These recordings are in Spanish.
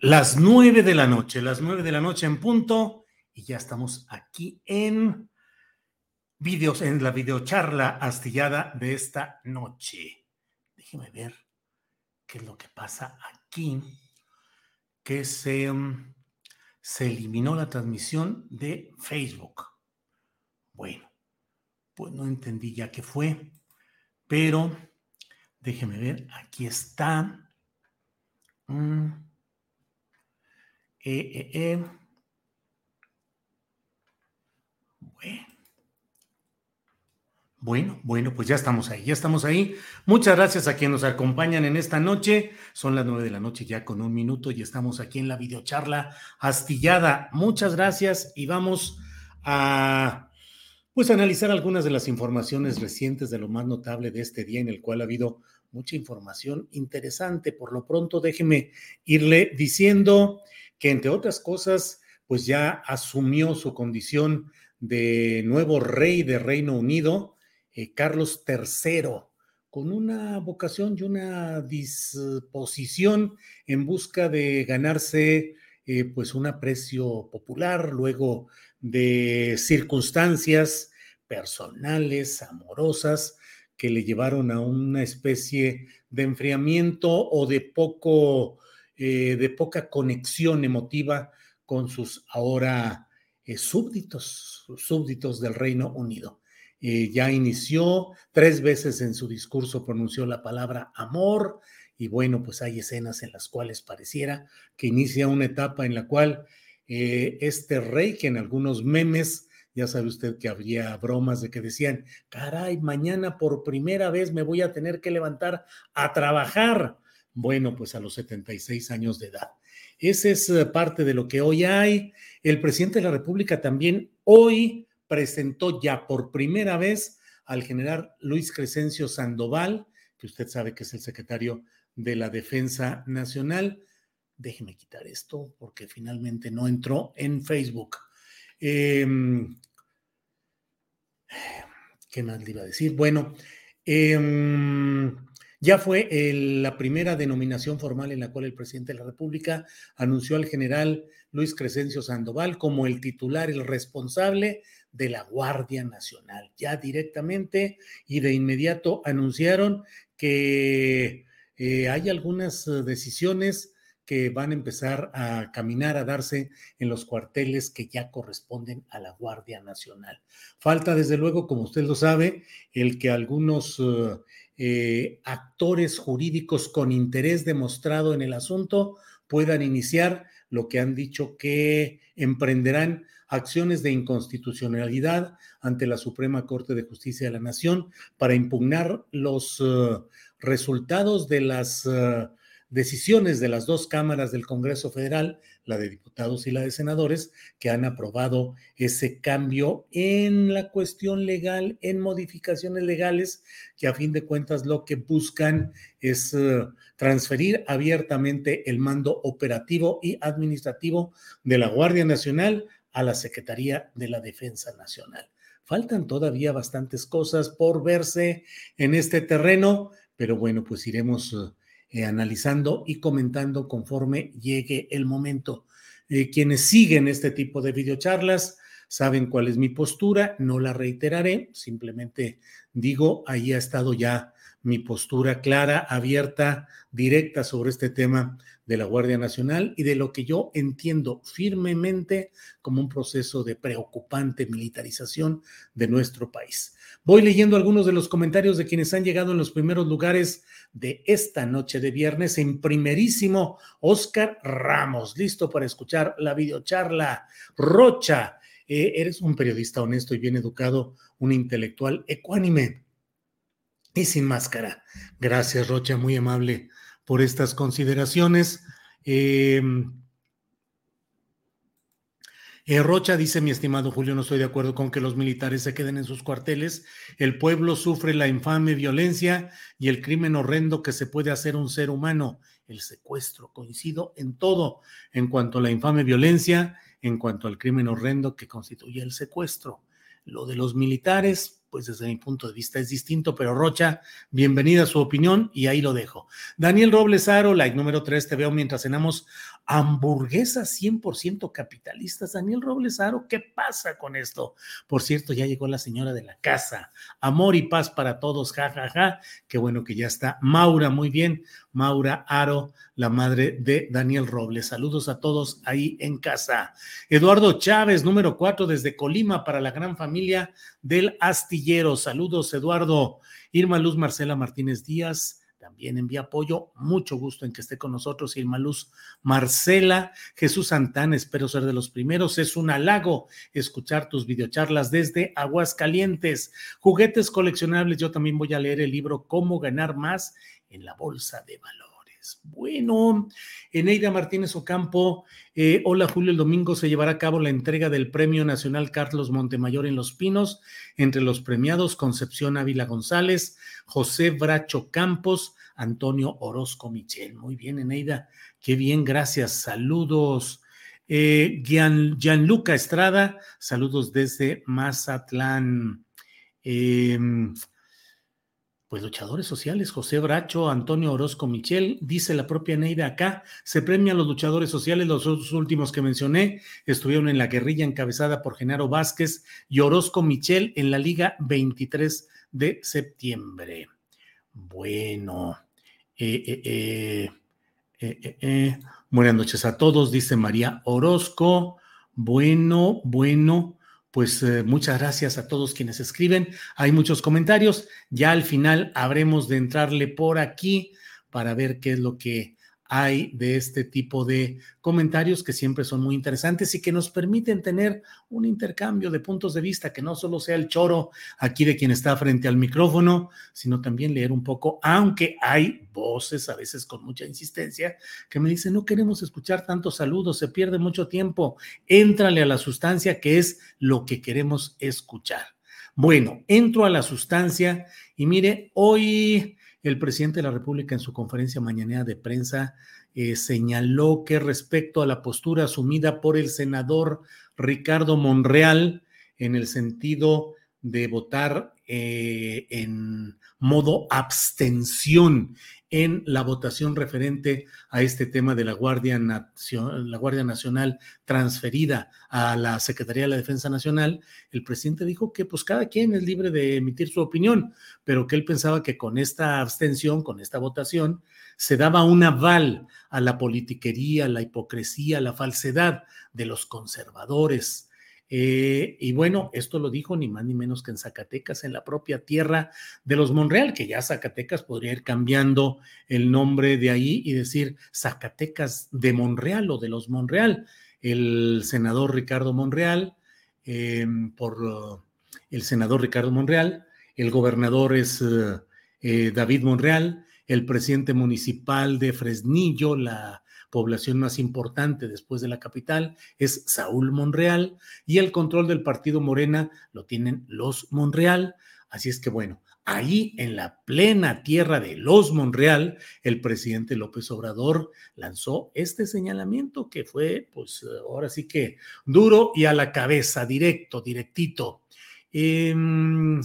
Las nueve de la noche, las nueve de la noche en punto, y ya estamos aquí en videos, en la videocharla astillada de esta noche. Déjeme ver qué es lo que pasa aquí, que se, mm, se eliminó la transmisión de Facebook. Bueno, pues no entendí ya qué fue, pero déjeme ver, aquí está. Mm. Eh, eh, eh. Bueno. Bueno, pues ya estamos ahí, ya estamos ahí. Muchas gracias a quienes nos acompañan en esta noche. Son las nueve de la noche ya con un minuto y estamos aquí en la videocharla astillada. Muchas gracias y vamos a pues analizar algunas de las informaciones recientes de lo más notable de este día en el cual ha habido mucha información interesante. Por lo pronto, déjeme irle diciendo que entre otras cosas, pues ya asumió su condición de nuevo rey de Reino Unido, eh, Carlos III, con una vocación y una disposición en busca de ganarse eh, pues un aprecio popular luego de circunstancias personales, amorosas, que le llevaron a una especie de enfriamiento o de poco eh, de poca conexión emotiva con sus ahora eh, súbditos, súbditos del Reino Unido. Eh, ya inició, tres veces en su discurso pronunció la palabra amor y bueno, pues hay escenas en las cuales pareciera que inicia una etapa en la cual este rey, que en algunos memes, ya sabe usted que habría bromas de que decían, caray, mañana por primera vez me voy a tener que levantar a trabajar bueno, pues a los 76 años de edad. Ese es eh, parte de lo que hoy hay. El presidente de la República también hoy presentó ya por primera vez al general Luis Crescencio Sandoval, que usted sabe que es el secretario de la Defensa Nacional. Déjeme quitar esto porque finalmente no entró en Facebook. Em, ¿Qué más le iba a decir? Bueno, eh, ya fue la primera denominación formal en la cual el presidente de la República anunció al general Luis Crescencio Sandoval como el titular, el responsable de la Guardia Nacional. Ya directamente y de inmediato anunciaron que eh, hay algunas decisiones que van a empezar a caminar, a darse en los cuarteles que ya corresponden a la Guardia Nacional. Falta, desde luego, como usted lo sabe, el que algunos eh, eh, actores jurídicos con interés demostrado en el asunto puedan iniciar lo que han dicho que emprenderán acciones de inconstitucionalidad ante la Suprema Corte de Justicia de la Nación para impugnar los uh, resultados de las uh, decisiones de las dos cámaras del Congreso Federal, la de diputados y la de senadores, que han aprobado ese cambio en la cuestión legal, en modificaciones legales, que a fin de cuentas lo que buscan es eh, transferir abiertamente el mando operativo y administrativo de la Guardia Nacional a la Secretaría de la Defensa Nacional. Faltan todavía bastantes cosas por verse en este terreno, pero bueno, pues iremos eh, analizando y comentando conforme llegue el momento. Eh, quienes siguen este tipo de videocharlas saben cuál es mi postura, no la reiteraré, simplemente digo, ahí ha estado ya mi postura clara, abierta, directa sobre este tema de la Guardia Nacional y de lo que yo entiendo firmemente como un proceso de preocupante militarización de nuestro país. Voy leyendo algunos de los comentarios de quienes han llegado en los primeros lugares de esta noche de viernes. En primerísimo, Oscar Ramos, listo para escuchar la videocharla. Rocha, eh, eres un periodista honesto y bien educado, un intelectual ecuánime y sin máscara. Gracias, Rocha, muy amable por estas consideraciones. Eh, eh, Rocha dice, mi estimado Julio, no estoy de acuerdo con que los militares se queden en sus cuarteles. El pueblo sufre la infame violencia y el crimen horrendo que se puede hacer un ser humano, el secuestro. Coincido en todo, en cuanto a la infame violencia, en cuanto al crimen horrendo que constituye el secuestro. Lo de los militares, pues desde mi punto de vista es distinto, pero Rocha, bienvenida a su opinión y ahí lo dejo. Daniel Robles Aro, like número 3, te veo mientras cenamos hamburguesas 100% capitalistas. Daniel Robles Aro, ¿qué pasa con esto? Por cierto, ya llegó la señora de la casa. Amor y paz para todos, jajaja. Ja, ja. Qué bueno que ya está. Maura, muy bien. Maura Aro, la madre de Daniel Robles. Saludos a todos ahí en casa. Eduardo Chávez, número 4, desde Colima, para la gran familia del Astillero. Saludos, Eduardo. Irma Luz Marcela Martínez Díaz también envía apoyo. Mucho gusto en que esté con nosotros Irma Luz Marcela. Jesús Santana, espero ser de los primeros. Es un halago escuchar tus videocharlas desde Aguascalientes. Juguetes coleccionables. Yo también voy a leer el libro Cómo ganar más en la bolsa de Bueno, Eneida Martínez Ocampo, eh, hola Julio, el domingo se llevará a cabo la entrega del Premio Nacional Carlos Montemayor en Los Pinos, entre los premiados Concepción Ávila González, José Bracho Campos, Antonio Orozco Michel. Muy bien, Eneida, qué bien, gracias. Saludos. Eh, Gianluca Estrada, saludos desde Mazatlán. Eh, pues luchadores sociales, José Bracho, Antonio Orozco Michel, dice la propia Neida acá, se premian los luchadores sociales, los últimos que mencioné estuvieron en la guerrilla encabezada por Genaro Vázquez y Orozco Michel en la Liga 23 de septiembre. Bueno, eh, eh, eh, buenas noches a todos, dice María Orozco. Bueno, bueno, pues eh, muchas gracias a todos quienes escriben. Hay muchos comentarios. Ya al final habremos de entrarle por aquí para ver qué es lo que hay de este tipo de comentarios que siempre son muy interesantes y que nos permiten tener un intercambio de puntos de vista, que no solo sea el choro aquí de quien está frente al micrófono, sino también leer un poco, aunque hay voces a veces con mucha insistencia que me dicen, no queremos escuchar tantos saludos, se pierde mucho tiempo, éntrale a la sustancia que es lo que queremos escuchar. Bueno, entro a la sustancia y mire, hoy el presidente de la República en su conferencia mañanera de prensa eh, señaló que respecto a la postura asumida por el senador Ricardo Monreal en el sentido de votar eh, en modo abstención en la votación referente a este tema de la Guardia, la Guardia Nacional transferida a la Secretaría de la Defensa Nacional, el presidente dijo que pues cada quien es libre de emitir su opinión, pero que él pensaba que con esta abstención, con esta votación, se daba un aval a la politiquería, la hipocresía, la falsedad de los conservadores, eh, y bueno, esto lo dijo ni más ni menos que en Zacatecas, en la propia tierra de los Monreal, que ya Zacatecas podría ir cambiando el nombre de ahí y decir Zacatecas de Monreal o de los Monreal. El senador Ricardo Monreal, em, por el senador Ricardo Monreal, el gobernador es eh, David Monreal, el presidente municipal de Fresnillo, la población más importante después de la capital es Saúl Monreal y el control del partido Morena lo tienen los Monreal. Así es que bueno, ahí en la plena tierra de los Monreal, el presidente López Obrador lanzó este señalamiento que fue, pues ahora sí que duro y a la cabeza, directo, directito. Em,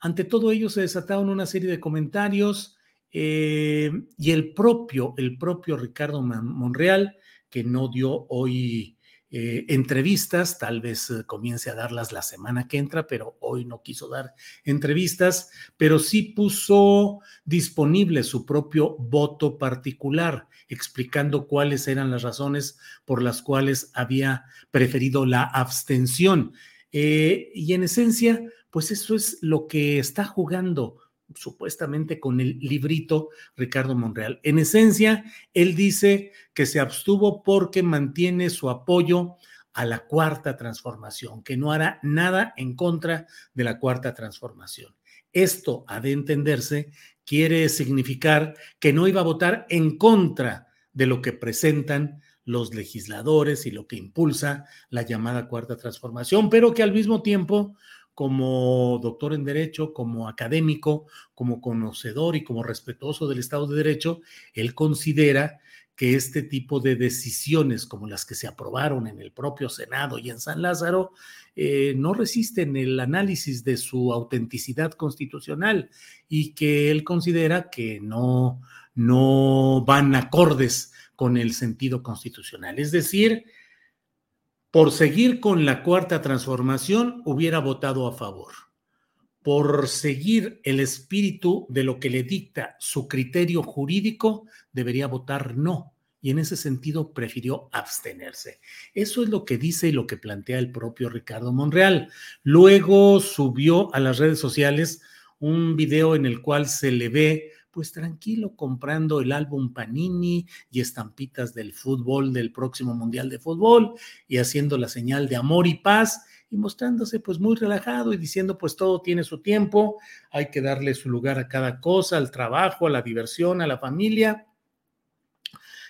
ante todo ello se desataron una serie de comentarios eh, y el propio, el propio Ricardo Monreal, que no dio hoy eh, entrevistas, tal vez eh, comience a darlas la semana que entra, pero hoy no quiso dar entrevistas, pero sí puso disponible su propio voto particular, explicando cuáles eran las razones por las cuales había preferido la abstención. y en esencia, pues eso es lo que está jugando supuestamente con el librito Ricardo Monreal. En esencia, él dice que se abstuvo porque mantiene su apoyo a la cuarta transformación, que no hará nada en contra de la cuarta transformación. Esto, ha de entenderse, quiere significar que no iba a votar en contra de lo que presentan los legisladores y lo que impulsa la llamada cuarta transformación, pero que al mismo tiempo como doctor en Derecho, como académico, como conocedor y como respetuoso del Estado de Derecho, él considera que este tipo de decisiones como las que se aprobaron en el propio Senado y en San Lázaro eh, no resisten el análisis de su autenticidad constitucional y que él considera que no, no van acordes con el sentido constitucional. Es decir, por seguir con la cuarta transformación, hubiera votado a favor. Por seguir el espíritu de lo que le dicta su criterio jurídico, debería votar no. Y en ese sentido prefirió abstenerse. Eso es lo que dice y lo que plantea el propio Ricardo Monreal. Luego subió a las redes sociales un video en el cual se le ve pues tranquilo comprando el álbum Panini y estampitas del fútbol, del próximo Mundial de Fútbol y haciendo la señal de amor y paz y mostrándose pues muy relajado y diciendo pues todo tiene su tiempo, hay que darle su lugar a cada cosa, al trabajo, a la diversión, a la familia,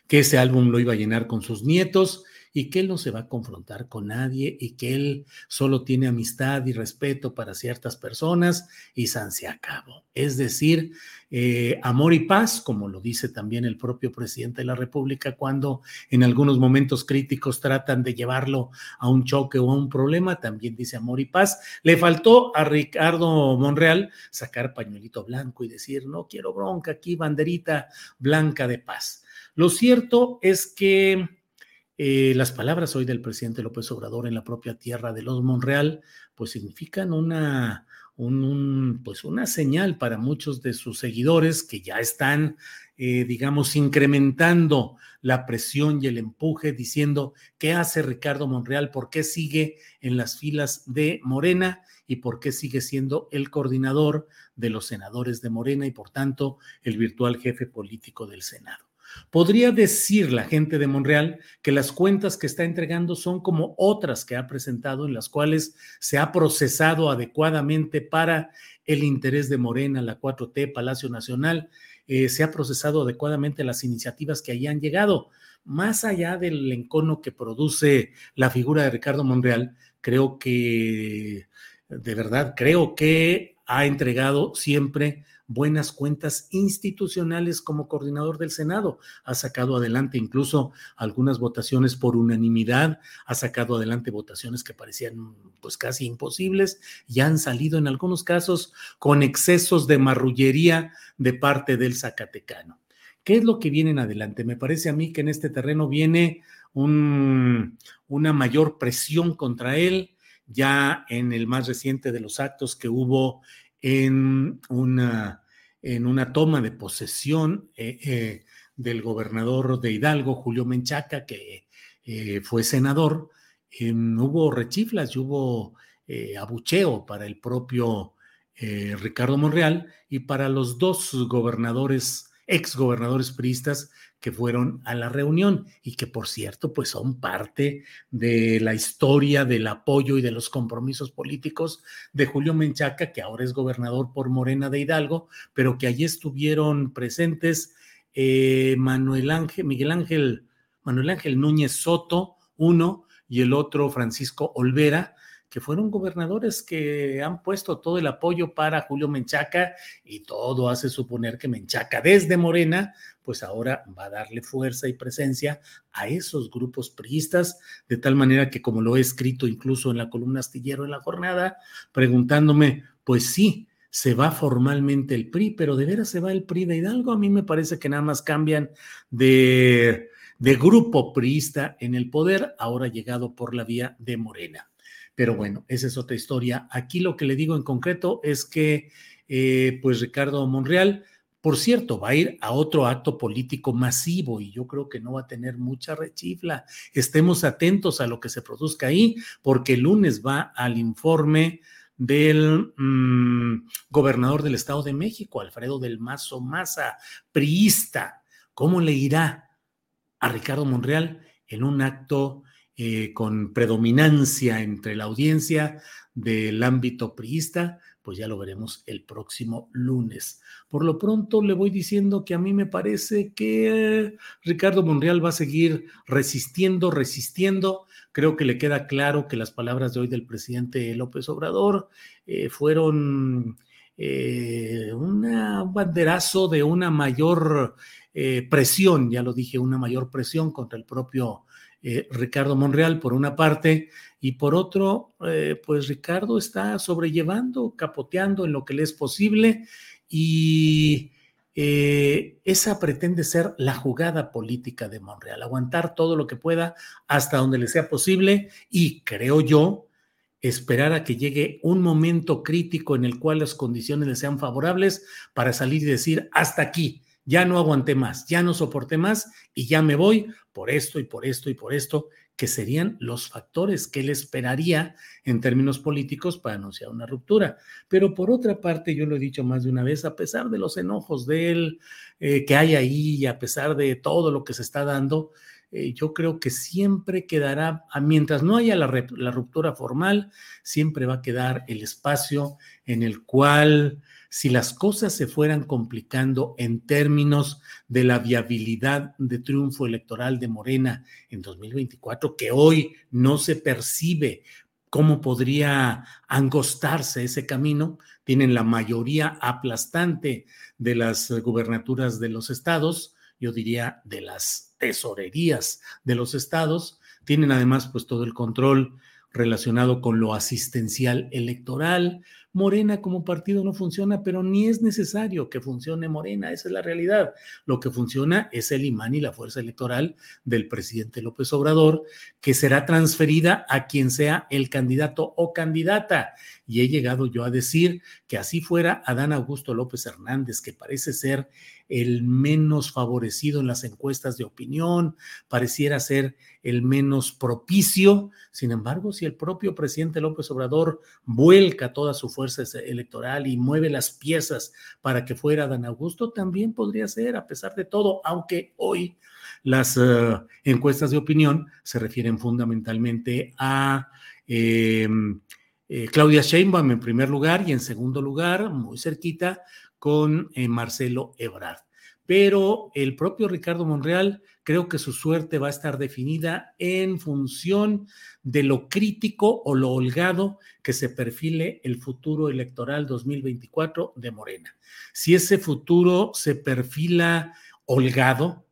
que ese álbum lo iba a llenar con sus nietos y que él no se va a confrontar con nadie y que él solo tiene amistad y respeto para ciertas personas y san se acabó. Es decir, eh, amor y paz, como lo dice también el propio presidente de la República cuando en algunos momentos críticos tratan de llevarlo a un choque o a un problema, también dice amor y paz. Le faltó a Ricardo Monreal sacar pañuelito blanco y decir, no quiero bronca, aquí banderita blanca de paz. Lo cierto es que eh, las palabras hoy del presidente López Obrador en la propia tierra de los Monreal, pues significan una, pues una señal para muchos de sus seguidores que ya están, eh, digamos, incrementando la presión y el empuje, diciendo qué hace Ricardo Monreal, por qué sigue en las filas de Morena y por qué sigue siendo el coordinador de los senadores de Morena y por tanto el virtual jefe político del Senado. Podría decir la gente de Monreal que las cuentas que está entregando son como otras que ha presentado en las cuales se ha procesado adecuadamente para el interés de Morena, la 4T, Palacio Nacional, eh, se ha procesado adecuadamente las iniciativas que ahí han llegado. Más allá del encono que produce la figura de Ricardo Monreal, creo que, de verdad, creo que ha entregado siempre buenas cuentas institucionales como coordinador del Senado. Ha sacado adelante incluso algunas votaciones por unanimidad, ha sacado adelante votaciones que parecían pues casi imposibles y han salido en algunos casos con excesos de marrullería de parte del Zacatecano. ¿Qué es lo que viene en adelante? Me parece a mí que en este terreno viene un, una mayor presión contra él, ya en el más reciente de los actos que hubo en una, en una toma de posesión eh, eh, del gobernador de Hidalgo, Julio Menchaca, que eh, fue senador, hubo rechiflas y hubo abucheo para el propio Ricardo Monreal y para los dos gobernadores, ex gobernadores priistas que fueron a la reunión y que por cierto pues son parte de la historia del apoyo y de los compromisos políticos de Julio Menchaca, que ahora es gobernador por Morena de Hidalgo, pero que allí estuvieron presentes eh, Manuel Ángel, Miguel Ángel, Manuel Ángel Núñez Soto, uno, y el otro Francisco Olvera, que fueron gobernadores que han puesto todo el apoyo para Julio Menchaca y todo hace suponer que Menchaca desde Morena, pues ahora va a darle fuerza y presencia a esos grupos priistas, de tal manera que como lo he escrito incluso en la columna astillero en la jornada, preguntándome, pues sí, se va formalmente el PRI, pero de veras se va el PRI de Hidalgo. A mí me parece que nada más cambian de, de grupo priista en el poder, ahora llegado por la vía de Morena. Pero bueno, esa es otra historia. Aquí lo que le digo en concreto es que, eh, pues Ricardo Monreal, por cierto, va a ir a otro acto político masivo y yo creo que no va a tener mucha rechifla. Estemos atentos a lo que se produzca ahí, porque el lunes va al informe del mm, gobernador del Estado de México, Alfredo del Mazo Maza, priista. ¿Cómo le irá a Ricardo Monreal en un acto eh, con predominancia entre la audiencia del ámbito priista, pues ya lo veremos el próximo lunes. Por lo pronto le voy diciendo que a mí me parece que Ricardo Monreal va a seguir resistiendo, resistiendo. Creo que le queda claro que las palabras de hoy del presidente López Obrador eh, fueron eh, un banderazo de una mayor presión, ya lo dije, una mayor presión contra el propio eh, Ricardo Monreal por una parte y por otro, eh, pues Ricardo está sobrellevando, capoteando en lo que le es posible y eh, esa pretende ser la jugada política de Monreal, aguantar todo lo que pueda hasta donde le sea posible y creo yo esperar a que llegue un momento crítico en el cual las condiciones le sean favorables para salir y decir hasta aquí, ya no aguanté más, ya no soporté más y ya me voy por esto y por esto y por esto, que serían los factores que él esperaría en términos políticos para anunciar una ruptura. Pero por otra parte, yo lo he dicho más de una vez, a pesar de los enojos de él eh, que hay ahí a pesar de todo lo que se está dando, eh, yo creo que siempre quedará, mientras no haya la, la ruptura formal, siempre va a quedar el espacio en el cual si las cosas se fueran complicando en términos de la viabilidad de triunfo electoral de Morena en 2024, que hoy no se percibe cómo podría angostarse ese camino, tienen la mayoría aplastante de las gubernaturas de los estados, yo diría de las tesorerías de los estados, tienen además pues todo el control relacionado con lo asistencial electoral, Morena como partido no funciona, pero ni es necesario que funcione Morena, esa es la realidad. Lo que funciona es el imán y la fuerza electoral del presidente López Obrador, que será transferida a quien sea el candidato o candidata. Y he llegado yo a decir que así fuera Adán Augusto López Hernández, que parece ser el menos favorecido en las encuestas de opinión, pareciera ser el menos propicio. Sin embargo, si el propio presidente López Obrador vuelca toda su fuerza electoral y mueve las piezas para que fuera Dan Augusto, también podría ser, a pesar de todo, aunque hoy las eh, encuestas de opinión se refieren fundamentalmente a... Em, eh, Claudia Sheinbaum en primer lugar y en segundo lugar, muy cerquita, con eh, Marcelo Ebrard. Pero el propio Ricardo Monreal creo que su suerte va a estar definida en función de lo crítico o lo holgado que se perfile el futuro electoral 2024 de Morena. Si ese futuro se perfila holgado,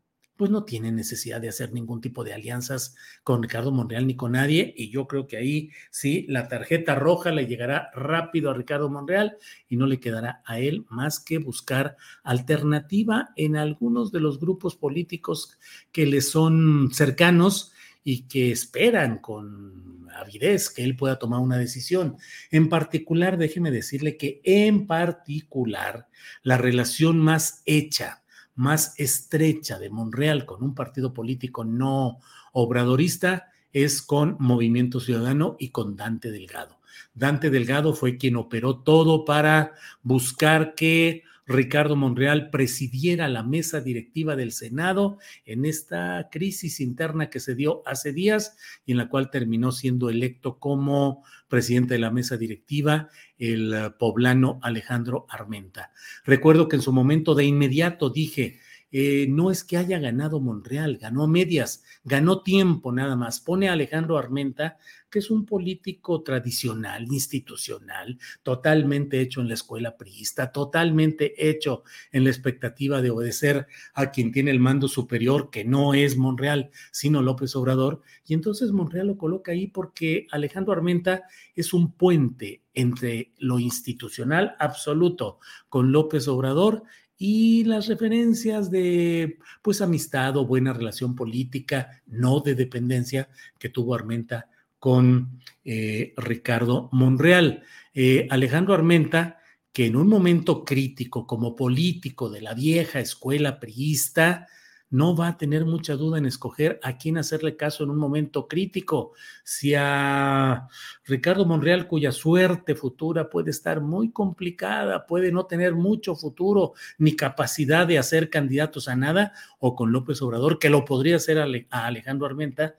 pues no tiene necesidad de hacer ningún tipo de alianzas con Ricardo Monreal ni con nadie. Y yo creo que ahí sí, la tarjeta roja le llegará rápido a Ricardo Monreal y no le quedará a él más que buscar alternativa en algunos de los grupos políticos que le son cercanos y que esperan con avidez que él pueda tomar una decisión. En particular, déjeme decirle que en particular, la relación más hecha más estrecha de Monreal con un partido político no obradorista es con Movimiento Ciudadano y con Dante Delgado. Dante Delgado fue quien operó todo para buscar que Ricardo Monreal presidiera la mesa directiva del Senado en esta crisis interna que se dio hace días y en la cual terminó siendo electo como presidente de la mesa directiva el poblano Alejandro Armenta. Recuerdo que en su momento de inmediato dije, eh, no es que haya ganado Monreal, ganó medias, ganó tiempo nada más. Pone a Alejandro Armenta, que es un político tradicional, institucional, totalmente hecho en la escuela priista, totalmente hecho en la expectativa de obedecer a quien tiene el mando superior, que no es Monreal, sino López Obrador. Y entonces Monreal lo coloca ahí porque Alejandro Armenta es un puente entre lo institucional absoluto con López Obrador y las referencias de pues amistad o buena relación política, no de dependencia que tuvo Armenta con eh, Ricardo Monreal. Eh, Alejandro Armenta, que en un momento crítico como político de la vieja escuela priista, no va a tener mucha duda en escoger a quién hacerle caso en un momento crítico. Si a Ricardo Monreal, cuya suerte futura puede estar muy complicada, puede no tener mucho futuro ni capacidad de hacer candidatos a nada, o con López Obrador, que lo podría hacer a Alejandro Armenta,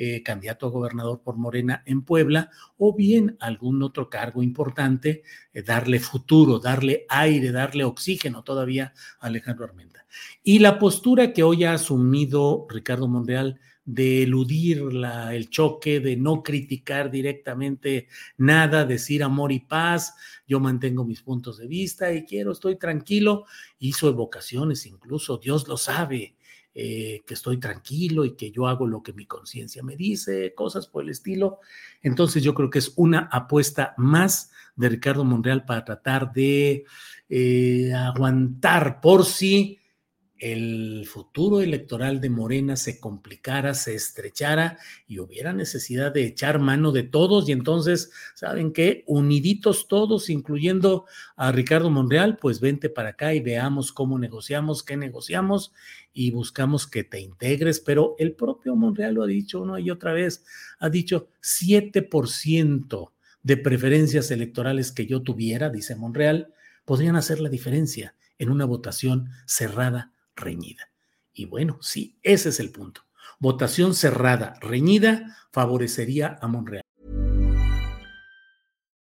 eh, candidato a gobernador por Morena en Puebla, o bien algún otro cargo importante, eh, darle futuro, darle aire, darle oxígeno todavía a Alejandro Armenta. Y la postura que hoy ha asumido Ricardo Monreal de eludir el choque, de no criticar directamente nada, decir amor y paz, yo mantengo mis puntos de vista y quiero, estoy tranquilo, hizo evocaciones incluso, Dios lo sabe, eh, que estoy tranquilo y que yo hago lo que mi conciencia me dice, cosas por el estilo. Entonces yo creo que es una apuesta más de Ricardo Monreal para tratar de eh, aguantar por sí el futuro electoral de Morena se complicara, se estrechara y hubiera necesidad de echar mano de todos y entonces, ¿saben qué? Uniditos todos, incluyendo a Ricardo Monreal, pues vente para acá y veamos cómo negociamos, qué negociamos y buscamos que te integres, pero el propio Monreal lo ha dicho una y otra vez, ha dicho 7% de preferencias electorales que yo tuviera, dice Monreal, podrían hacer la diferencia en una votación cerrada reñida. Y bueno, sí, ese es el punto. Votación cerrada, reñida, favorecería a Monreal.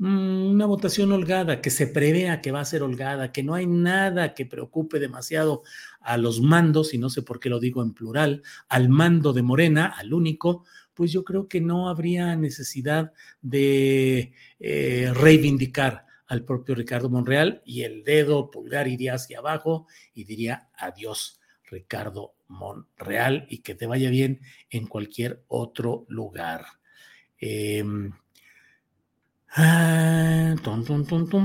Una votación holgada, que se prevea que va a ser holgada, que no hay nada que preocupe demasiado a los mandos, y no sé por qué lo digo en plural, al mando de Morena, al único, pues yo creo que no habría necesidad de eh, reivindicar al propio Ricardo Monreal y el dedo pulgar iría hacia abajo y diría adiós, Ricardo Monreal, y que te vaya bien en cualquier otro lugar. Eh, Ah,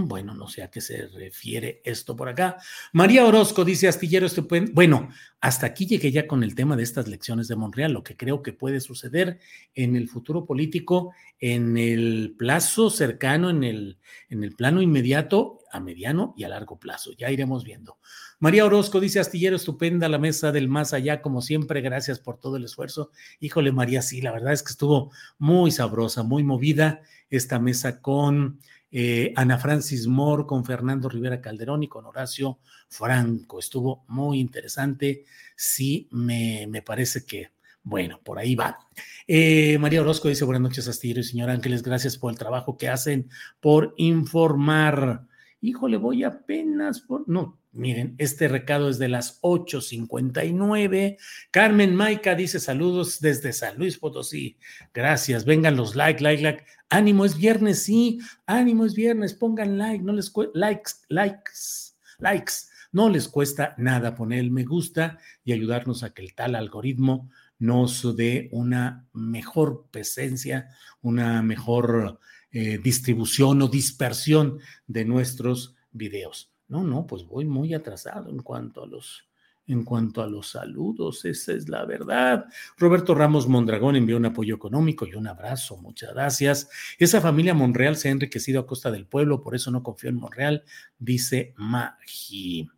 Bueno, no sé a qué se refiere esto por acá. María Orozco dice Astillero estupendo. Bueno, hasta aquí llegué ya con el tema de estas lecciones de Monreal, lo que creo que puede suceder en el futuro político, en el plazo cercano, en el, en el plano inmediato, a mediano y a largo plazo. Ya iremos viendo. María Orozco dice, Astillero, estupenda la mesa del más allá, como siempre, gracias por todo el esfuerzo. Híjole, María, sí, la verdad es que estuvo muy sabrosa, muy movida esta mesa con eh, Ana Francis Moore con Fernando Rivera Calderón y con Horacio Franco. Estuvo muy interesante. Sí, me, me parece que, bueno, por ahí va. Eh, María Orozco dice, buenas noches, Astillero y señor Ángeles, gracias por el trabajo que hacen, por informar. Híjole, voy apenas por... No, Miren, este recado es de las 8:59. Carmen Maica dice saludos desde San Luis Potosí. Gracias. Vengan los like, like, like. Ánimo, es viernes, sí. Ánimo, es viernes. Pongan like, no les. Likes, likes, likes. No les cuesta nada poner el me gusta y ayudarnos a que el tal algoritmo nos dé una mejor presencia, una mejor eh, distribución o dispersión de nuestros videos. No, no, pues voy muy atrasado en cuanto a los en cuanto a los saludos, esa es la verdad. Roberto Ramos Mondragón envió un apoyo económico y un abrazo, muchas gracias. Esa familia Monreal se ha enriquecido a costa del pueblo, por eso no confío en Monreal, dice Magi.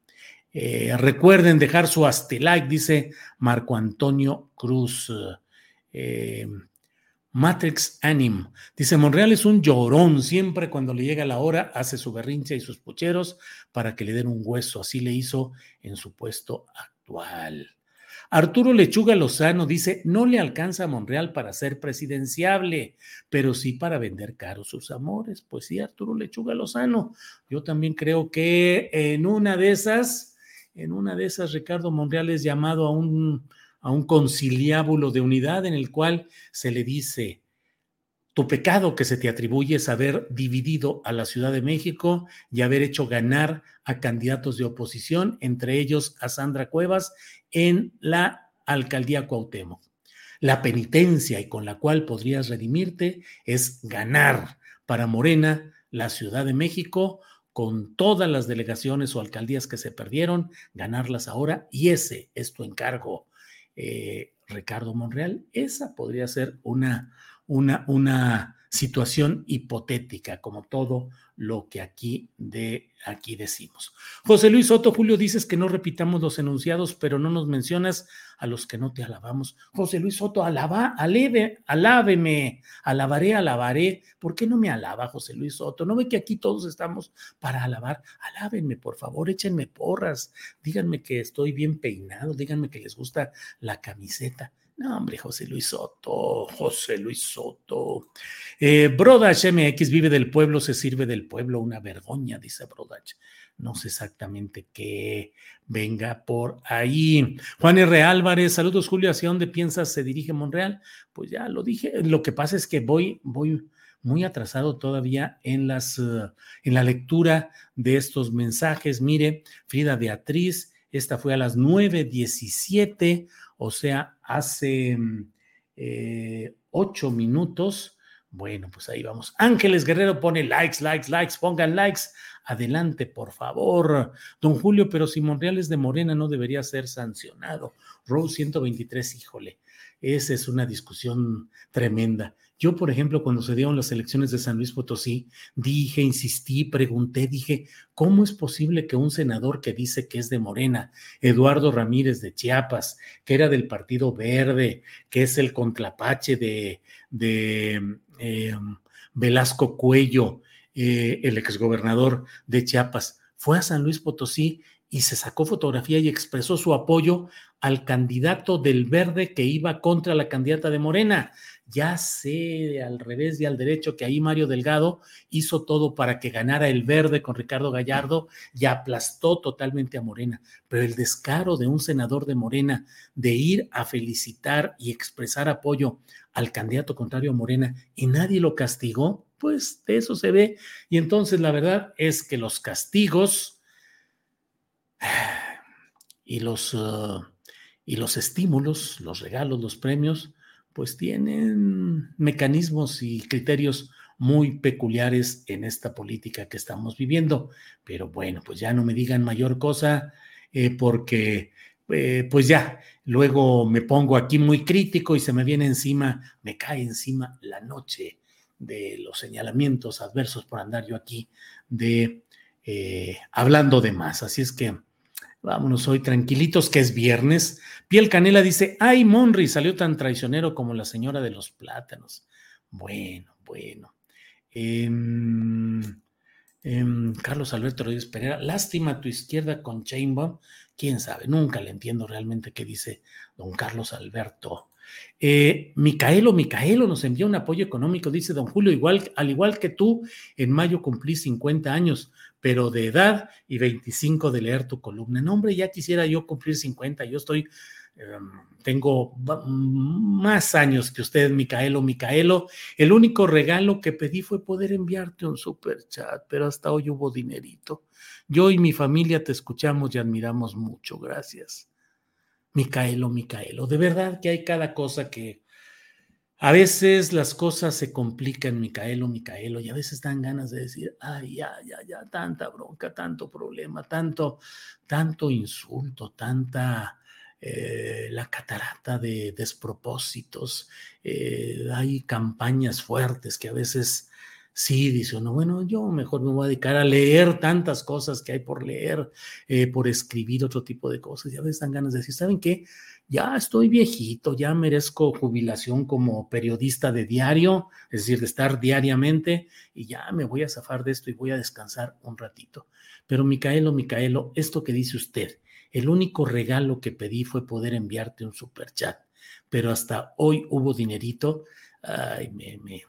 Eh, recuerden dejar su like, dice Marco Antonio Cruz. Eh, Matrix Anim. Dice, Monreal es un llorón, siempre cuando le llega la hora hace su berrincha y sus pucheros para que le den un hueso, así le hizo en su puesto actual. Arturo Lechuga Lozano dice, no le alcanza a Monreal para ser presidenciable, pero sí para vender caros sus amores. Pues sí, Arturo Lechuga Lozano. Yo también creo que en una de esas, en una de esas, Ricardo Monreal es llamado a un a un conciliábulo de unidad en el cual se le dice, tu pecado que se te atribuye es haber dividido a la Ciudad de México y haber hecho ganar a candidatos de oposición, entre ellos a Sandra Cuevas, en la alcaldía Cuauhtémoc. La penitencia y con la cual podrías redimirte es ganar para Morena la Ciudad de México con todas las delegaciones o alcaldías que se perdieron, ganarlas ahora y ese es tu encargo eh, Ricardo Monreal. Esa podría ser una, una, una situación hipotética, como todo lo que aquí, de, aquí decimos. José Luis Soto, Julio, dices que no repitamos los enunciados, pero no nos mencionas a los que no te alabamos. José Luis Soto, alaba, aleve, alábeme, alabaré, alabaré. ¿Por qué no me alaba José Luis Soto? ¿No ve que aquí todos estamos para alabar? Alábenme, por favor, échenme porras, díganme que estoy bien peinado, díganme que les gusta la camiseta. No, hombre, José Luis Soto, José Luis Soto. Eh, Brodach MX vive del pueblo, se sirve del pueblo, una vergüenza, dice Brodach. No sé exactamente qué venga por ahí. Juan R. Álvarez, saludos Julio, ¿hacia dónde piensas se dirige Monreal? Pues ya lo dije, lo que pasa es que voy, voy muy atrasado todavía en, las, uh, en la lectura de estos mensajes. Mire, Frida Beatriz, esta fue a las 9.17 o sea, hace mm, eh, ocho minutos. Bueno, pues ahí vamos. Ángeles Guerrero pone likes, likes, likes, pongan likes. Adelante, por favor. Don Julio, pero si Monreal es de Morena, no debería ser sancionado. Rose 123, híjole, esa es una discusión tremenda. Yo, por ejemplo, cuando se dieron las elecciones de San Luis Potosí, dije, insistí, pregunté, dije, ¿cómo es posible que un senador que dice que es de Morena, Eduardo Ramírez de Chiapas, que era del Partido Verde, que es el contrapache de, de eh, Velasco Cuello, eh, el exgobernador de Chiapas, fue a San Luis Potosí y se sacó fotografía y expresó su apoyo al candidato del verde que iba contra la candidata de Morena. Ya sé al revés y al derecho que ahí Mario Delgado hizo todo para que ganara el verde con Ricardo Gallardo y aplastó totalmente a Morena. Pero el descaro de un senador de Morena de ir a felicitar y expresar apoyo al candidato contrario a Morena y nadie lo castigó, pues de eso se ve. Y entonces la verdad es que los castigos y los, uh, y los estímulos, los regalos, los premios, pues tienen mecanismos y criterios muy peculiares en esta política que estamos viviendo. Pero bueno, pues ya no me digan mayor cosa eh, porque eh, pues ya, luego me pongo aquí muy crítico y se me viene encima, me cae encima la noche de los señalamientos adversos por andar yo aquí de eh, hablando de más. Así es que Vámonos hoy tranquilitos, que es viernes. Piel Canela dice, ay, Monry salió tan traicionero como la señora de los plátanos. Bueno, bueno. Em, Em, Carlos Alberto Rodríguez Pereira, lástima tu izquierda con Chainbaum. Quién sabe, nunca le entiendo realmente qué dice don Carlos Alberto. Eh, Micaelo, Micaelo nos envía un apoyo económico, dice don Julio, igual, al igual que tú, en mayo cumplí 50 años, pero de edad y 25 de leer tu columna. No, hombre, ya quisiera yo cumplir 50, yo estoy Em, tengo más años que usted, Micaelo, Micaelo. El único regalo que pedí fue poder enviarte un super chat, pero hasta hoy hubo dinerito. Yo y mi familia te escuchamos y admiramos mucho. Gracias. Micaelo, Micaelo. De verdad que hay cada cosa que a veces las cosas se complican, Micaelo, Micaelo, y a veces dan ganas de decir, ay, ya, ya, ya, tanta bronca, tanto problema, tanto, tanto insulto, tanta eh, la catarata de despropósitos, eh, hay campañas fuertes que a veces sí dice uno, bueno, yo mejor me voy a dedicar a leer tantas cosas que hay por leer, eh, por escribir otro tipo de cosas, y a veces dan ganas de decir, ¿saben qué? Ya estoy viejito, ya merezco jubilación como periodista de diario, es decir, de estar diariamente, y ya me voy a zafar de esto y voy a descansar un ratito. Pero Micaelo, Micaelo, esto que dice usted, el único regalo que pedí fue poder enviarte un super chat, pero hasta hoy hubo dinerito. Ay, me, me.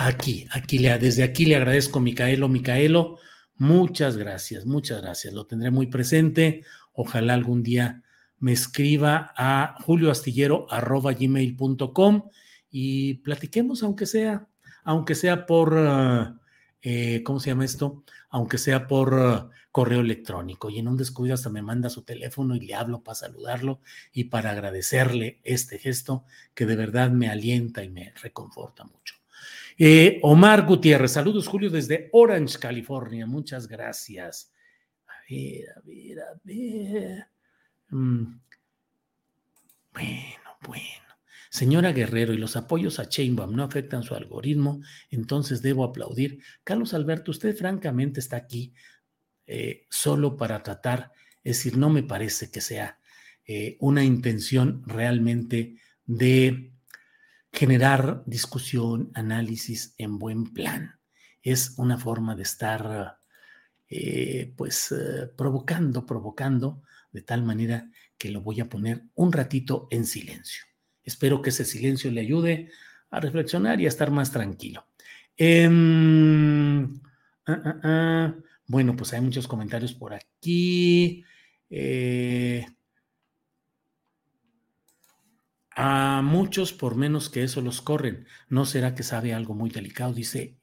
Aquí, aquí desde aquí le agradezco, Micaelo, Micaelo. Muchas gracias, muchas gracias. Lo tendré muy presente. Ojalá algún día me escriba a julioastillero.gmail.com y platiquemos, aunque sea, aunque sea por, ah, eh, ¿cómo se llama esto? Aunque sea por ah, correo electrónico y en un descuido hasta me manda su teléfono y le hablo para saludarlo y para agradecerle este gesto que de verdad me alienta y me reconforta mucho. Eh, Omar Gutiérrez, saludos Julio desde Orange, California, muchas gracias. A ver, a ver, a ver. Mm. Bueno, bueno. Señora Guerrero, y los apoyos a Chainbaum no afectan su algoritmo, entonces debo aplaudir. Carlos Alberto, usted francamente está aquí eh, solo para tratar, es decir, no me parece que sea eh, una intención realmente de generar discusión, análisis en buen plan. Es una forma de estar, eh, pues, provocando, provocando, de tal manera que lo voy a poner un ratito en silencio. Espero que ese silencio le ayude a reflexionar y a estar más tranquilo. Em, ah, ah, ah. Bueno, pues hay muchos comentarios por aquí. Eh, a muchos por menos que eso los corren. ¿No será que sabe algo muy delicado? Dice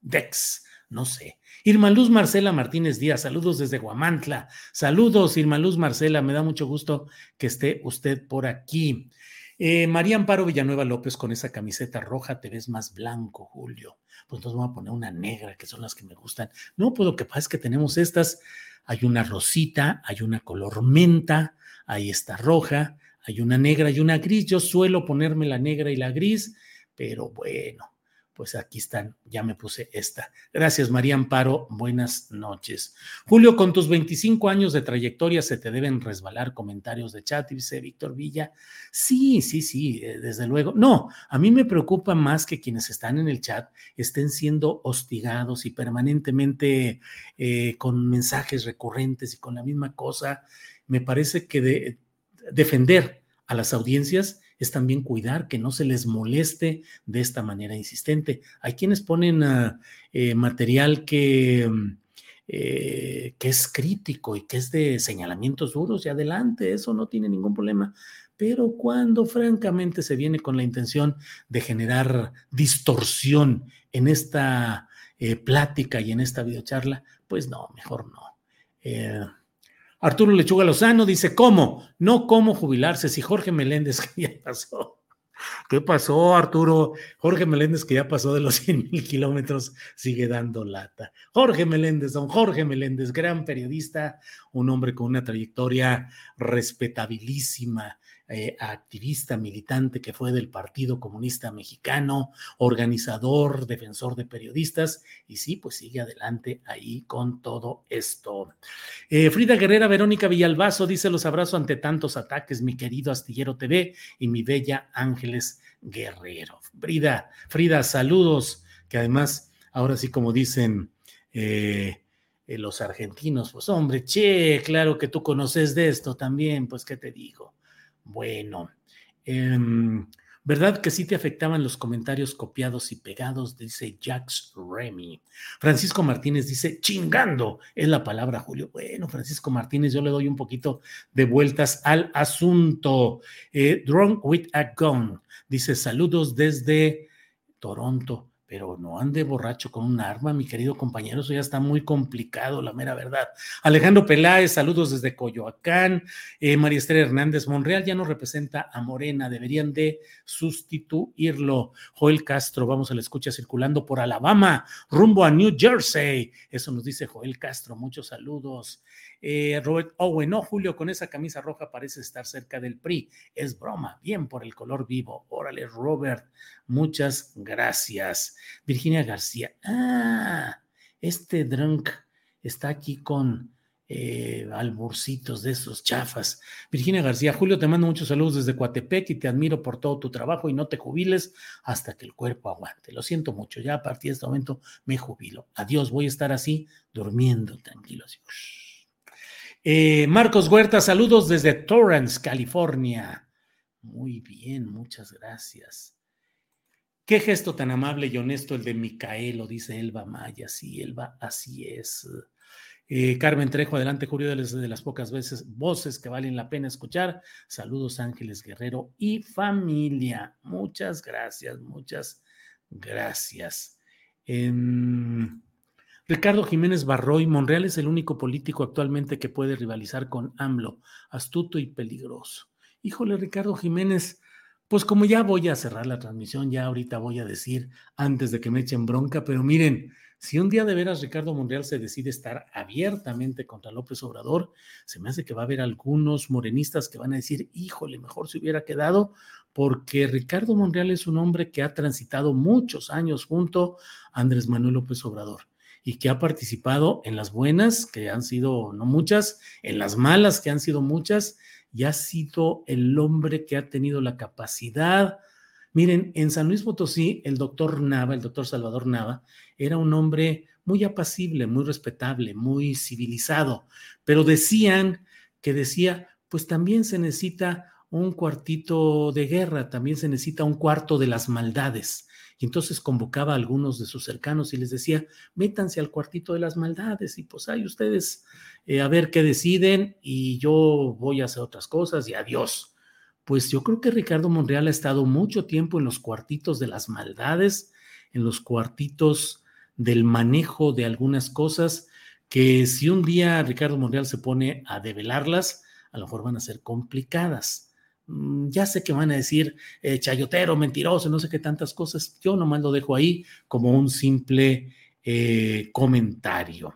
Dex. No sé. Irma Luz Marcela Martínez Díaz, saludos desde Guamantla. Saludos, Irma Luz Marcela, me da mucho gusto que esté usted por aquí. Eh, María Amparo Villanueva López con esa camiseta roja, te ves más blanco, Julio. Pues entonces voy a poner una negra, que son las que me gustan. No, pues lo que pasa es que tenemos estas. Hay una rosita, hay una color menta, hay esta roja, hay una negra y una gris. Yo suelo ponerme la negra y la gris, pero bueno, pues aquí están, ya me puse esta. Gracias, María Amparo, buenas noches. Julio, con tus 25 años de trayectoria se te deben resbalar comentarios de chat, dice Víctor Villa. Sí, sí, sí, eh, desde luego. No, a mí me preocupa más que quienes están en el chat estén siendo hostigados y permanentemente eh, con mensajes recurrentes y con la misma cosa. Me parece que de, defender a las audiencias es también cuidar que no se les moleste de esta manera insistente. Hay quienes ponen ah, eh, material que, mm, eh, que es crítico y que es de señalamientos duros y adelante, eso no tiene ningún problema. Pero cuando francamente se viene con la intención de generar distorsión en esta eh, plática y en esta videocharla, pues no, mejor no. Arturo Lechuga Lozano dice, ¿cómo? No cómo jubilarse si Jorge Meléndez que ya pasó. ¿Qué pasó, Arturo? Jorge Meléndez, que ya pasó de los 100 mil kilómetros, sigue dando lata. Jorge Meléndez, don Jorge Meléndez, gran periodista, un hombre con una trayectoria respetabilísima, eh, activista, militante que fue del Partido Comunista Mexicano, organizador, defensor de periodistas, y sí, pues sigue adelante ahí con todo esto. Eh, Frida Guerrera, Verónica Villalbazo dice: Los abrazo ante tantos ataques, mi querido Astillero TV y mi bella Ángeles Guerrero. Frida, Frida, saludos, que además ahora sí como dicen eh, los argentinos, pues hombre, che, claro que tú conoces de esto también, pues qué te digo. Bueno, em, ¿Verdad que sí te afectaban los comentarios copiados y pegados? Dice Jax Remy. Francisco Martínez dice, chingando es la palabra, Julio. Bueno, Francisco Martínez, yo le doy un poquito de vueltas al asunto. Eh, Drunk with a Gun dice, saludos desde Toronto pero no ande borracho con un arma, mi querido compañero, eso ya está muy complicado, la mera verdad. Alejandro Peláez, saludos desde Coyoacán. Eh, María Esther Hernández, Monreal ya no representa a Morena, deberían de sustituirlo. Joel Castro, vamos a la escucha circulando por Alabama, rumbo a New Jersey. Eso nos dice Joel Castro, muchos saludos. Eh, Robert Owen, no, Julio, con esa camisa roja parece estar cerca del PRI. Es broma, bien por el color vivo. Órale, Robert, muchas gracias. Virginia García, ah, este drunk está aquí con eh, de esos chafas. Virginia García, Julio, te mando muchos saludos desde Coatepec y te admiro por todo tu trabajo y no te jubiles hasta que el cuerpo aguante. Lo siento mucho, ya a partir de este momento me jubilo. Adiós, voy a estar así durmiendo tranquilo. Así. Eh, Marcos Huerta, saludos desde Torrance, California. Muy bien, muchas gracias. Qué gesto tan amable y honesto el de Micaelo, dice Elba Maya. Sí, Elba, así es. Eh, Carmen Trejo, adelante, Julio, de las, pocas veces voces que valen la pena escuchar. Saludos, Ángeles Guerrero y familia. Muchas gracias, muchas gracias. Em, Ricardo Jiménez Barroy, Monreal es el único político actualmente que puede rivalizar con AMLO, astuto y peligroso. Híjole, Ricardo Jiménez, pues como ya voy a cerrar la transmisión, ya ahorita voy a decir antes de que me echen bronca, pero miren, si un día de veras Ricardo Monreal se decide estar abiertamente contra López Obrador, se me hace que va a haber algunos morenistas que van a decir, híjole, mejor se hubiera quedado, porque Ricardo Monreal es un hombre que ha transitado muchos años junto a Andrés Manuel López Obrador y que ha participado en las buenas, que han sido no muchas, en las malas, que han sido muchas, y ha sido el hombre que ha tenido la capacidad. Miren, en San Luis Potosí, el doctor Nava, el doctor Salvador Nava, era un hombre muy apacible, muy respetable, muy civilizado, pero decían que decía, pues también se necesita un cuartito de guerra, también se necesita un cuarto de las maldades. Y entonces convocaba a algunos de sus cercanos y les decía, métanse al cuartito de las maldades y pues ahí ustedes eh, a ver qué deciden y yo voy a hacer otras cosas y adiós. Pues yo creo que Ricardo Monreal ha estado mucho tiempo en los cuartitos de las maldades, en los cuartitos del manejo de algunas cosas que si un día Ricardo Monreal se pone a develarlas, a lo mejor van a ser complicadas. Mm, ya sé que van a decir eh, chayotero, mentiroso, no sé qué tantas cosas. Yo nomás lo dejo ahí como un simple eh, comentario.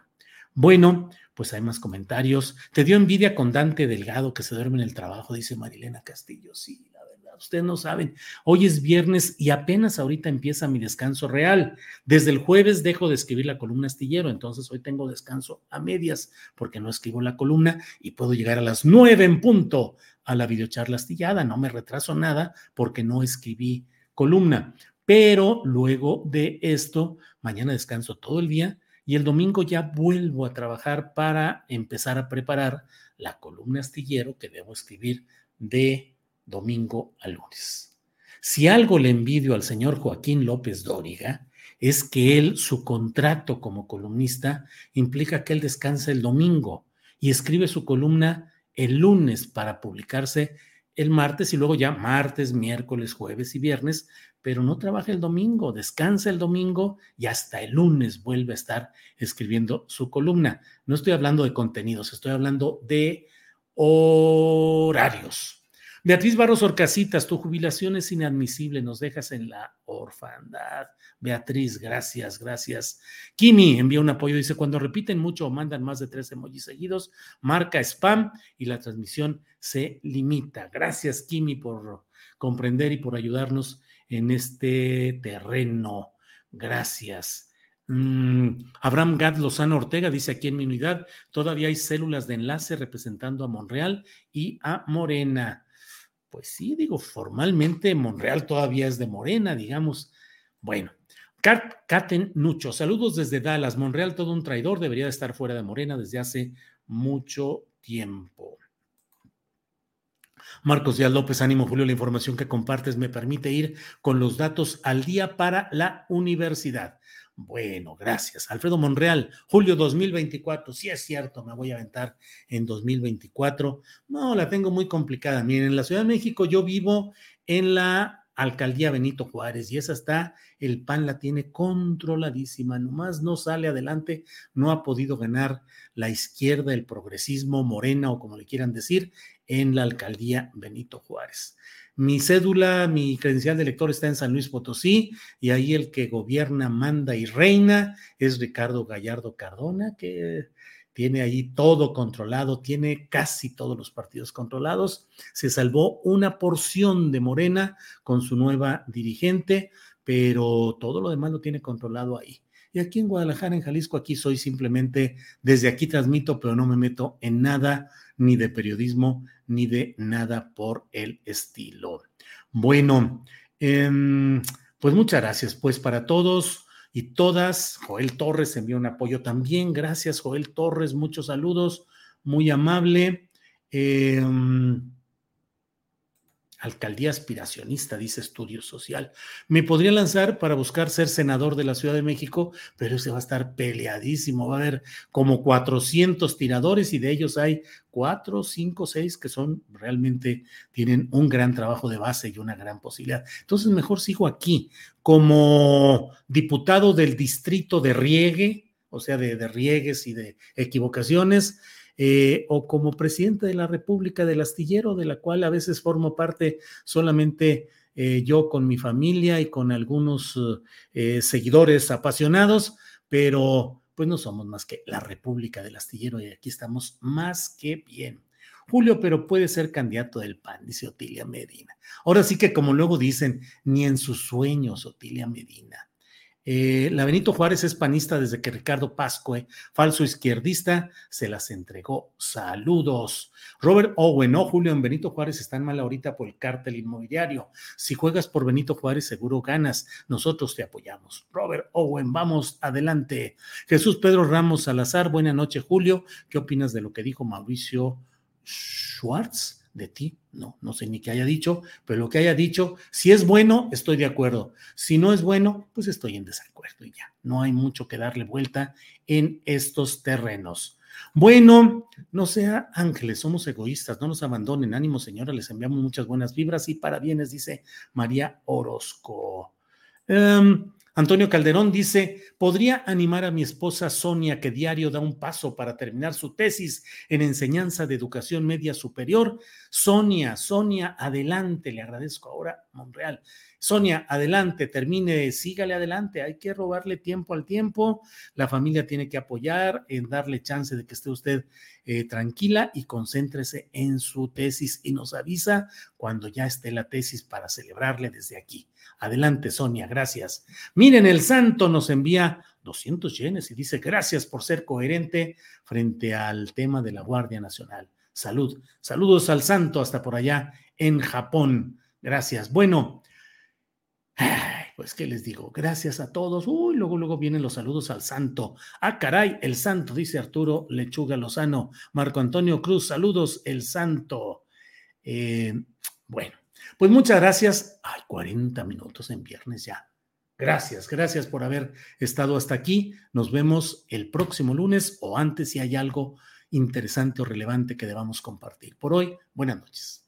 Bueno, pues hay más comentarios. Te dio envidia con Dante Delgado que se duerme en el trabajo, dice Marilena Castillo. Sí, ustedes no saben. Hoy es viernes y apenas ahorita empieza mi descanso real. Desde el jueves dejo de escribir la columna astillero, entonces hoy tengo descanso a medias porque no escribo la columna y puedo llegar a las nueve en punto a la videocharla astillada. No me retraso nada porque no escribí columna. Pero luego de esto, mañana descanso todo el día y el domingo ya vuelvo a trabajar para empezar a preparar la columna astillero que debo escribir de domingo a lunes. Si algo le envidio al señor Joaquín López Dóriga, es que él, su contrato como columnista, implica que él descansa el domingo y escribe su columna el lunes para publicarse el martes y luego ya martes, miércoles, jueves y viernes, pero no trabaja el domingo, descansa el domingo y hasta el lunes vuelve a estar escribiendo su columna. No estoy hablando de contenidos, estoy hablando de horarios. Beatriz Barros Orcasitas, tu jubilación es inadmisible, nos dejas en la orfandad. Beatriz, gracias, gracias. Kimi envía un apoyo, dice, cuando repiten mucho o mandan más de tres emojis seguidos, marca spam y la transmisión se limita. Gracias, Kimi, por comprender y por ayudarnos en este terreno. Gracias. Mm, Abraham Gad Lozano Ortega dice aquí en mi unidad, todavía hay células de enlace representando a Monreal y a Morena. Pues sí, digo, formalmente Monreal todavía es de Morena, digamos. Bueno, Caten Nucho, saludos desde Dallas. Monreal, todo un traidor, debería estar fuera de Morena desde hace mucho tiempo. Marcos Díaz López, ánimo Julio, la información que compartes me permite ir con los datos al día para la universidad. Bueno, gracias. Alfredo Monreal, julio 2024. Sí es cierto, me voy a aventar en 2024. No, la tengo muy complicada. Miren, en la Ciudad de México yo vivo en la alcaldía Benito Juárez y esa está, el PAN la tiene controladísima, nomás no sale adelante, no ha podido ganar la izquierda, el progresismo, morena o como le quieran decir, en la alcaldía Benito Juárez. Mi cédula, mi credencial de elector está en San Luis Potosí y ahí el que gobierna, manda y reina es Ricardo Gallardo Cardona, que tiene ahí todo controlado, tiene casi todos los partidos controlados. Se salvó una porción de Morena con su nueva dirigente, pero todo lo demás lo tiene controlado ahí. Y aquí en Guadalajara, en Jalisco, aquí soy simplemente, desde aquí transmito, pero no me meto en nada ni de periodismo, ni de nada por el estilo. Bueno, em, pues muchas gracias, pues para todos y todas. Joel Torres envió un apoyo también. Gracias, Joel Torres. Muchos saludos. Muy amable. Eh, Alcaldía aspiracionista, dice Estudio Social. Me podría lanzar para buscar ser senador de la Ciudad de México, pero ese va a estar peleadísimo. Va a haber como 400 tiradores y de ellos hay cuatro, cinco, seis que son realmente, tienen un gran trabajo de base y una gran posibilidad. Entonces, mejor sigo aquí como diputado del distrito de Riegue, o sea, de, de riegues y de equivocaciones eh, o como presidente de la República del Astillero, de la cual a veces formo parte solamente eh, yo con mi familia y con algunos eh, seguidores apasionados, pero pues no somos más que la República del Astillero y aquí estamos más que bien. Julio, pero puede ser candidato del PAN, dice Otilia Medina. Ahora sí que como luego dicen, ni en sus sueños, Otilia Medina. Eh, la Benito Juárez es panista desde que Ricardo Pascue, falso izquierdista, se las entregó. Saludos. Robert Owen, no, Julio, en Benito Juárez están mal ahorita por el cártel inmobiliario. Si juegas por Benito Juárez, seguro ganas. Nosotros te apoyamos. Robert Owen, vamos adelante. Jesús Pedro Ramos Salazar, buena noche, Julio. ¿Qué opinas de lo que dijo Mauricio Schwartz? De ti, no, no sé ni qué haya dicho, pero lo que haya dicho, si es bueno, estoy de acuerdo. Si no es bueno, pues estoy en desacuerdo y ya. No hay mucho que darle vuelta en estos terrenos. Bueno, no sea ángeles, somos egoístas, no nos abandonen. Ánimo, señora, les enviamos muchas buenas vibras y parabienes, dice María Orozco. Em, Antonio Calderón dice, ¿podría animar a mi esposa Sonia que diario da un paso para terminar su tesis en enseñanza de educación media superior? Sonia, Sonia, adelante, le agradezco ahora, Monreal. Sonia, adelante, termine, sígale adelante, hay que robarle tiempo al tiempo, la familia tiene que apoyar en darle chance de que esté usted eh, tranquila y concéntrese en su tesis y nos avisa cuando ya esté la tesis para celebrarle desde aquí. Adelante, Sonia, gracias. Miren, el santo nos envía 200 yenes y dice gracias por ser coherente frente al tema de la Guardia Nacional. Salud. Saludos al santo hasta por allá en Japón. Gracias. Bueno, pues qué les digo, gracias a todos. Uy, luego, luego vienen los saludos al santo. Ah, caray, el santo, dice Arturo Lechuga Lozano. Marco Antonio Cruz, saludos, el santo. Eh, bueno, pues muchas gracias. Ay, 40 minutos en viernes ya. Gracias, gracias por haber estado hasta aquí. Nos vemos el próximo lunes o antes si hay algo interesante o relevante que debamos compartir. Por hoy, buenas noches.